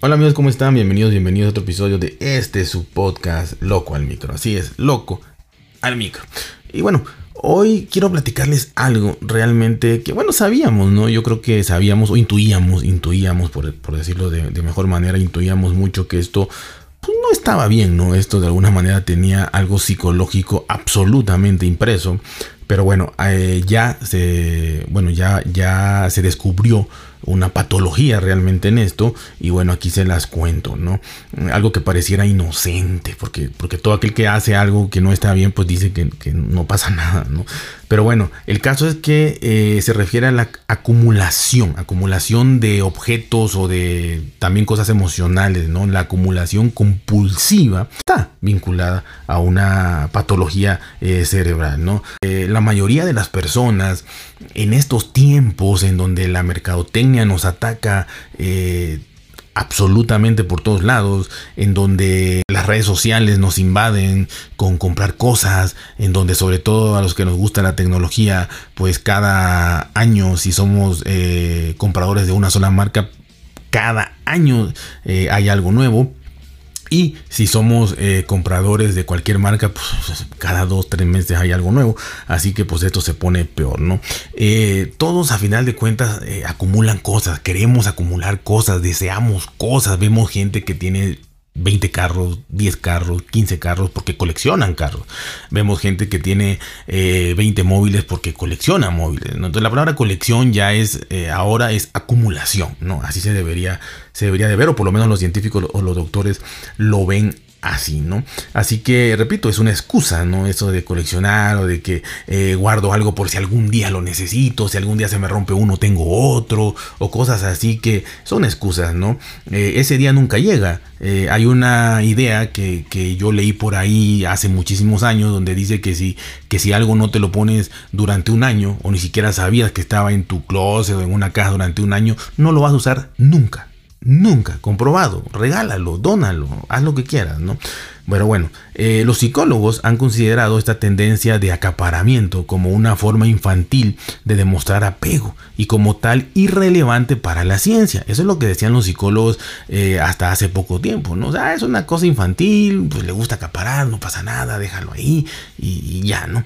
Hola amigos, ¿cómo están? Bienvenidos, bienvenidos a otro episodio de este su podcast Loco al Micro. Así es, Loco al Micro. Y bueno, hoy quiero platicarles algo realmente que, bueno, sabíamos, ¿no? Yo creo que sabíamos o intuíamos, intuíamos, por, decirlo de, de mejor manera, intuíamos mucho que esto pues, no estaba bien, ¿no? Esto de alguna manera tenía algo psicológico absolutamente impreso. Pero bueno, eh, ya se, bueno, ya, ya se descubrió una patología realmente en esto y bueno aquí se las cuento no algo que pareciera inocente porque porque todo aquel que hace algo que no está bien pues dice que, que no pasa nada no pero bueno el caso es que eh, se refiere a la acumulación acumulación de objetos o de también cosas emocionales no la acumulación compulsiva está vinculada a una patología eh, cerebral no eh, la mayoría de las personas en estos tiempos en donde la mercadotecnia nos ataca eh, absolutamente por todos lados, en donde las redes sociales nos invaden con comprar cosas, en donde sobre todo a los que nos gusta la tecnología, pues cada año si somos eh, compradores de una sola marca, cada año eh, hay algo nuevo. Y si somos eh, compradores de cualquier marca, pues cada dos, tres meses hay algo nuevo. Así que pues esto se pone peor, ¿no? Eh, todos a final de cuentas eh, acumulan cosas, queremos acumular cosas, deseamos cosas. Vemos gente que tiene 20 carros, 10 carros, 15 carros porque coleccionan carros. Vemos gente que tiene 20 móviles porque colecciona móviles. Entonces la palabra colección ya es, ahora es acumulación, ¿no? Así se debería se debería de ver, o por lo menos los científicos o los doctores lo ven así, ¿no? Así que, repito, es una excusa, ¿no? Eso de coleccionar o de que eh, guardo algo por si algún día lo necesito, si algún día se me rompe uno, tengo otro, o cosas así que son excusas, ¿no? Eh, ese día nunca llega. Eh, hay una idea que, que, yo leí por ahí hace muchísimos años donde dice que si, que si algo no te lo pones durante un año, o ni siquiera sabías que estaba en tu closet o en una casa durante un año, no lo vas a usar nunca. Nunca, comprobado, regálalo, dónalo, haz lo que quieras, ¿no? Pero bueno, eh, los psicólogos han considerado esta tendencia de acaparamiento como una forma infantil de demostrar apego y como tal irrelevante para la ciencia. Eso es lo que decían los psicólogos eh, hasta hace poco tiempo, ¿no? O sea, es una cosa infantil, pues le gusta acaparar, no pasa nada, déjalo ahí y ya, ¿no?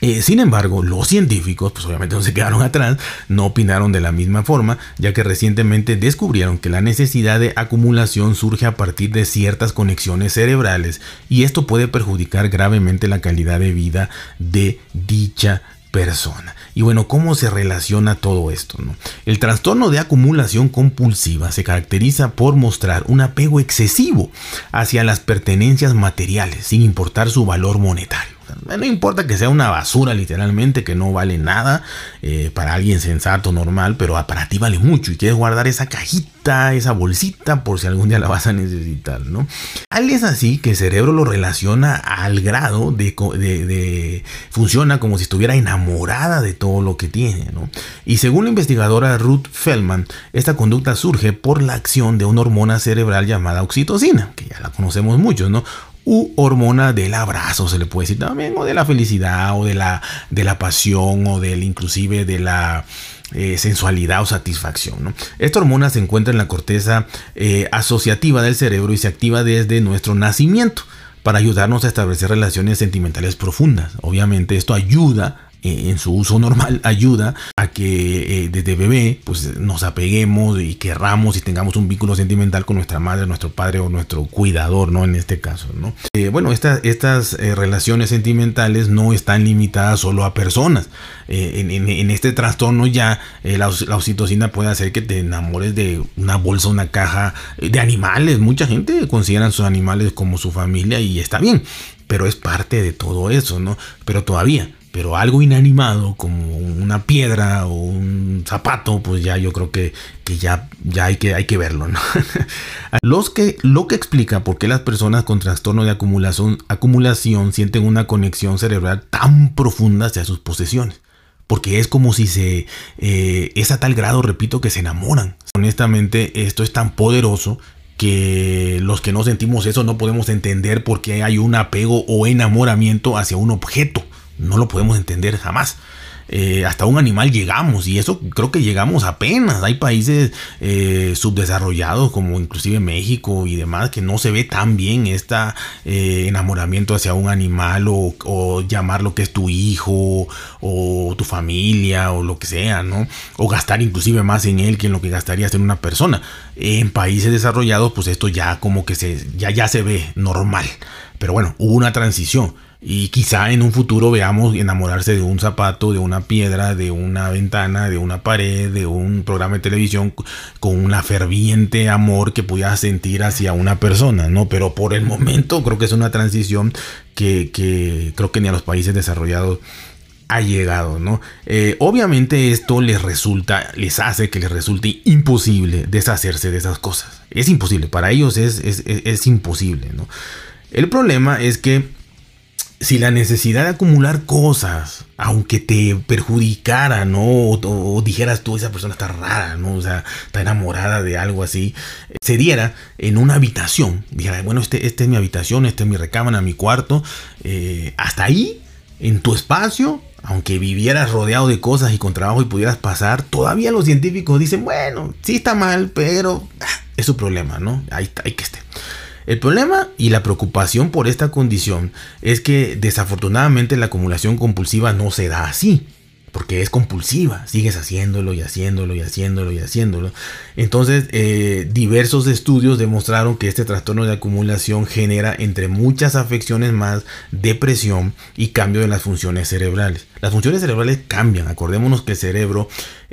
Eh, sin embargo, los científicos, pues obviamente no se quedaron atrás, no opinaron de la misma forma, ya que recientemente descubrieron que la necesidad de acumulación surge a partir de ciertas conexiones cerebrales y esto puede perjudicar gravemente la calidad de vida de dicha persona. Y bueno, ¿cómo se relaciona todo esto? El trastorno de acumulación compulsiva se caracteriza por mostrar un apego excesivo hacia las pertenencias materiales, sin importar su valor monetario. No importa que sea una basura literalmente, que no vale nada eh, para alguien sensato, normal, pero para ti vale mucho y quieres guardar esa cajita, esa bolsita por si algún día la vas a necesitar, ¿no? Al es así que el cerebro lo relaciona al grado de, de, funciona como si estuviera enamorada de todo lo que tiene, ¿no? Y según la investigadora Ruth Feldman, esta conducta surge por la acción de una hormona cerebral llamada oxitocina, que ya la conocemos muchos, ¿no? U hormona del abrazo, se le puede decir también, o de la felicidad, o de la, de la pasión, o del inclusive de la eh, sensualidad o satisfacción. Esta hormona se encuentra en la corteza eh, asociativa del cerebro y se activa desde nuestro nacimiento para ayudarnos a establecer relaciones sentimentales profundas. Obviamente esto ayuda eh, en su uso normal ayuda a que eh, desde bebé pues nos apeguemos y querramos y tengamos un vínculo sentimental con nuestra madre, nuestro padre o nuestro cuidador, ¿no? En este caso, ¿no? Eh, bueno, estas relaciones sentimentales no están limitadas solo a personas. En, este trastorno ya la, la, oxitocina puede hacer que te enamores de una bolsa, una caja de animales. Mucha gente considera a sus animales como su familia y está bien, pero es parte de todo eso, ¿no? Pero todavía pero algo inanimado como una piedra o un zapato, pues ya yo creo que, que ya, ya hay, que, hay que verlo. ¿no? Los que, lo que explica por qué las personas con trastorno de acumulación, acumulación sienten una conexión cerebral tan profunda hacia sus posesiones. Porque es como si se... Eh, es a tal grado, repito, que se enamoran. Honestamente, esto es tan poderoso que los que no sentimos eso no podemos entender por qué hay un apego o enamoramiento hacia un objeto no lo podemos entender jamás. eh, hasta un animal llegamos y eso creo que llegamos apenas. Hay países eh, subdesarrollados como inclusive México y demás que no se ve tan bien este enamoramiento hacia un animal o, o llamar lo que es tu hijo o tu familia o lo que sea, ¿no? O gastar inclusive más en él que en lo que gastarías en una persona. En países desarrollados pues esto ya como que se, ya, ya se ve normal. Pero bueno, hubo una transición. Y quizá en un futuro veamos enamorarse de un zapato, de una piedra, de una ventana, de una pared, de un programa de televisión con un ferviente amor que pudiera sentir hacia una persona, ¿no? Pero por el momento creo que es una transición que, que creo que ni a los países desarrollados ha llegado, ¿no? Eh, obviamente esto les resulta, les hace que les resulte imposible deshacerse de esas cosas. Es imposible, para ellos es, es, es imposible, ¿no? El problema es que si la necesidad de acumular cosas, aunque te perjudicara, ¿no? O, dijeras tú, esa persona está rara, ¿no? O sea, está enamorada de algo así, se diera en una habitación. Dijera, bueno, este, es mi habitación, esta es mi recámara, mi cuarto. Eh, hasta ahí, en tu espacio, aunque vivieras rodeado de cosas y con trabajo y pudieras pasar, todavía los científicos dicen, bueno, sí está mal, pero ah, es su problema, ¿no? Ahí, ahí que esté. El problema y la preocupación por esta condición es que desafortunadamente la acumulación compulsiva no se da así porque es compulsiva, sigues haciéndolo y haciéndolo y haciéndolo y haciéndolo. Entonces, eh, diversos estudios demostraron que este trastorno de acumulación genera, entre muchas afecciones más, depresión y cambio de las funciones cerebrales. Las funciones cerebrales cambian, acordémonos que el cerebro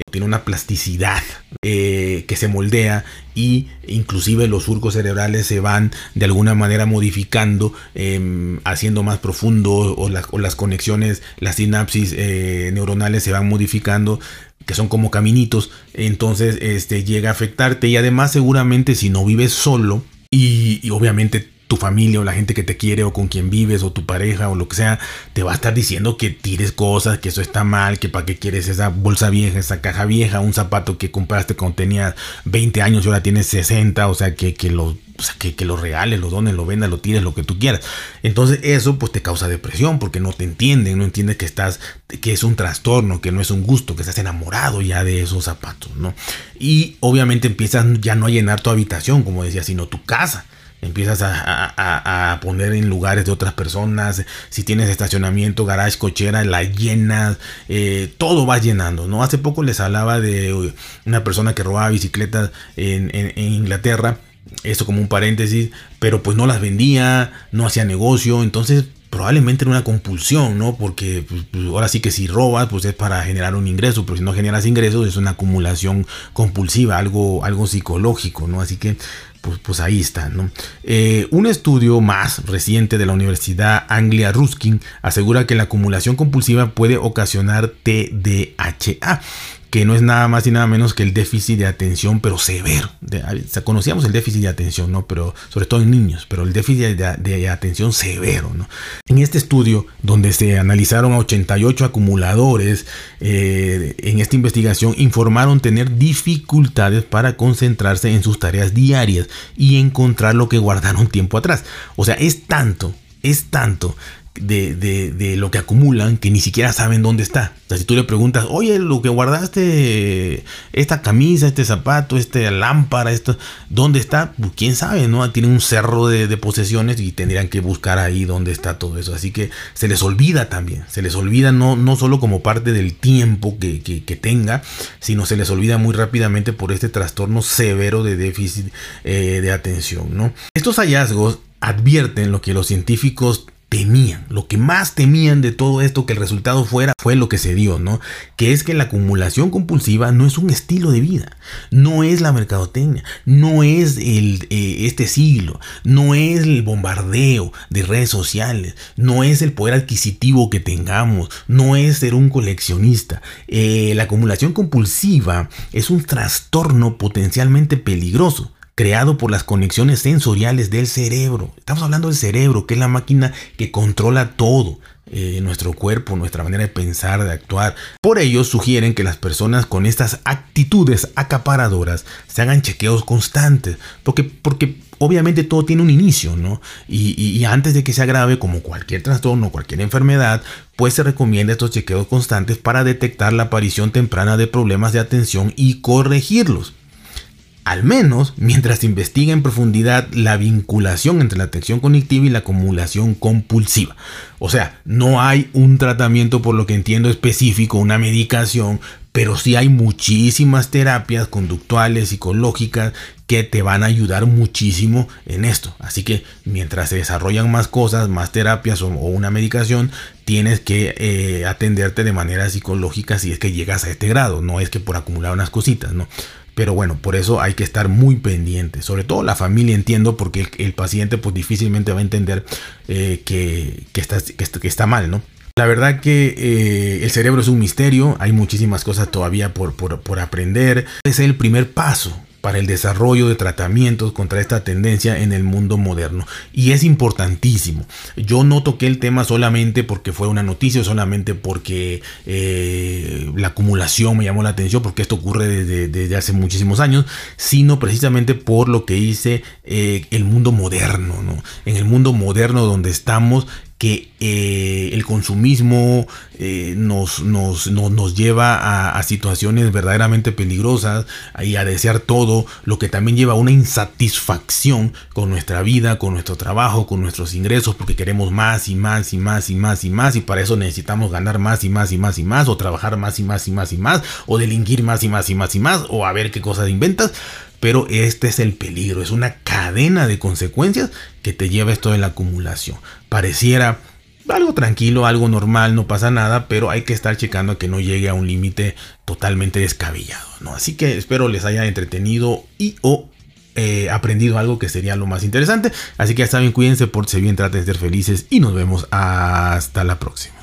tiene una plasticidad eh, que se moldea y inclusive los surcos cerebrales se van de alguna manera modificando, em, haciendo más profundo o, las conexiones, las sinapsis neuronales se van modificando que son como caminitos, entonces este, llega a afectarte y además seguramente si no vives solo y, obviamente tu familia o la gente que te quiere o con quien vives o tu pareja o lo que sea, te va a estar diciendo que tires cosas, que eso está mal, que para qué quieres esa bolsa vieja, esa caja vieja, un zapato que compraste cuando tenías 20 años y ahora tienes 60, o sea, que, que lo o que, lo regales, lo dones, lo vendas, lo tires, lo que tú quieras. Entonces eso pues te causa depresión porque no te entienden, no entiendes que estás, que es un trastorno, que no es un gusto, que estás enamorado ya de esos zapatos, ¿no? Y obviamente empiezas ya no a llenar tu habitación, como decía, sino tu casa empiezas a, poner en lugares de otras personas. Si tienes estacionamiento, garage, cochera, la llenas. Eh, todo va llenando. ¿no? Hace poco les hablaba de una persona que robaba bicicletas en Inglaterra eso como un paréntesis, pero pues no las vendía, no hacía negocio, entonces probablemente era una compulsión, ¿no? Porque pues, pues, ahora sí que si robas, pues es para generar un ingreso, pero si no generas ingresos es una acumulación compulsiva, algo, algo psicológico, ¿no? Así que pues, pues ahí está, ¿no? Eh, un estudio más reciente de la Universidad Anglia Ruskin asegura que la acumulación compulsiva puede ocasionar TDAH, que no es nada más y nada menos que el déficit de atención, pero severo. conocíamos el déficit de atención, ¿no? Pero sobre todo en niños, pero el déficit de, atención severo. En este estudio, donde se analizaron a 88 acumuladores, eh, en esta investigación informaron tener dificultades para concentrarse en sus tareas diarias y encontrar lo que guardaron tiempo atrás. O sea, es tanto, es tanto de, de, lo que acumulan que ni siquiera saben dónde está. O si tú le preguntas, oye, lo que guardaste, esta camisa, este zapato, esta lámpara, esto, ¿dónde está? Pues quién sabe, ¿no? Tienen un cerro de, posesiones y tendrían que buscar ahí dónde está todo eso. Así que se les olvida también, se les olvida no, no solo como parte del tiempo que, que, tenga, sino se les olvida muy rápidamente por este trastorno severo de déficit eh, de atención, ¿no? Estos hallazgos advierten lo que los científicos temían, lo que más temían de todo esto que el resultado fuera fue lo que se dio, ¿no? Que es que la acumulación compulsiva no es un estilo de vida, no es la mercadotecnia, no es el, eh, este siglo, no es el bombardeo de redes sociales, no es el poder adquisitivo que tengamos, no es ser un coleccionista. Eh, la acumulación compulsiva es un trastorno potencialmente peligroso creado por las conexiones sensoriales del cerebro. Estamos hablando del cerebro, que es la máquina que controla todo. eh, nuestro cuerpo, nuestra manera de pensar, de actuar. Por ello sugieren que las personas con estas actitudes acaparadoras se hagan chequeos constantes, porque, porque obviamente todo tiene un inicio, ¿no? Y, antes de que se agrave como cualquier trastorno, cualquier enfermedad, pues se recomienda estos chequeos constantes para detectar la aparición temprana de problemas de atención y corregirlos. Al menos mientras investiga en profundidad la vinculación entre la atención cognitiva y la acumulación compulsiva. O sea, no hay un tratamiento por lo que entiendo específico, una medicación pero sí hay muchísimas terapias conductuales, psicológicas, que te van a ayudar muchísimo en esto. Así que mientras se desarrollan más cosas, más terapias o, una medicación, tienes que eh, atenderte de manera psicológica si es que llegas a este grado. No es que por acumular unas cositas, ¿no? Pero bueno, por eso hay que estar muy pendiente. Sobre todo la familia, entiendo, porque el, paciente pues difícilmente va a entender eh, que, está, que está mal, ¿no? La verdad que eh, el cerebro es un misterio, hay muchísimas cosas todavía por, por, aprender. Es el primer paso para el desarrollo de tratamientos contra esta tendencia en el mundo moderno. Y es importantísimo. Yo no toqué el tema solamente porque fue una noticia, solamente porque eh, la acumulación me llamó la atención, porque esto ocurre desde, hace muchísimos años, sino precisamente por lo que dice eh, el mundo moderno. ¿no? En el mundo moderno donde estamos, que eh, el consumismo eh, nos, nos, nos, lleva a, situaciones verdaderamente peligrosas y a desear todo, lo que también lleva a una insatisfacción con nuestra vida, con nuestro trabajo, con nuestros ingresos, porque queremos más y más y más y más y más y para eso necesitamos ganar más y más y más y más o trabajar más y más y más y más o delinquir más y más y más y más o a ver qué cosas inventas. Pero este es el peligro, es una cadena de consecuencias que te lleva esto de la acumulación. Pareciera algo tranquilo, algo normal, no pasa nada, pero hay que estar checando que no llegue a un límite totalmente descabellado, ¿no? Así que espero les haya entretenido y o eh, aprendido algo que sería lo más interesante. Así que ya saben, cuídense, por bien, traten de ser felices y nos vemos hasta la próxima.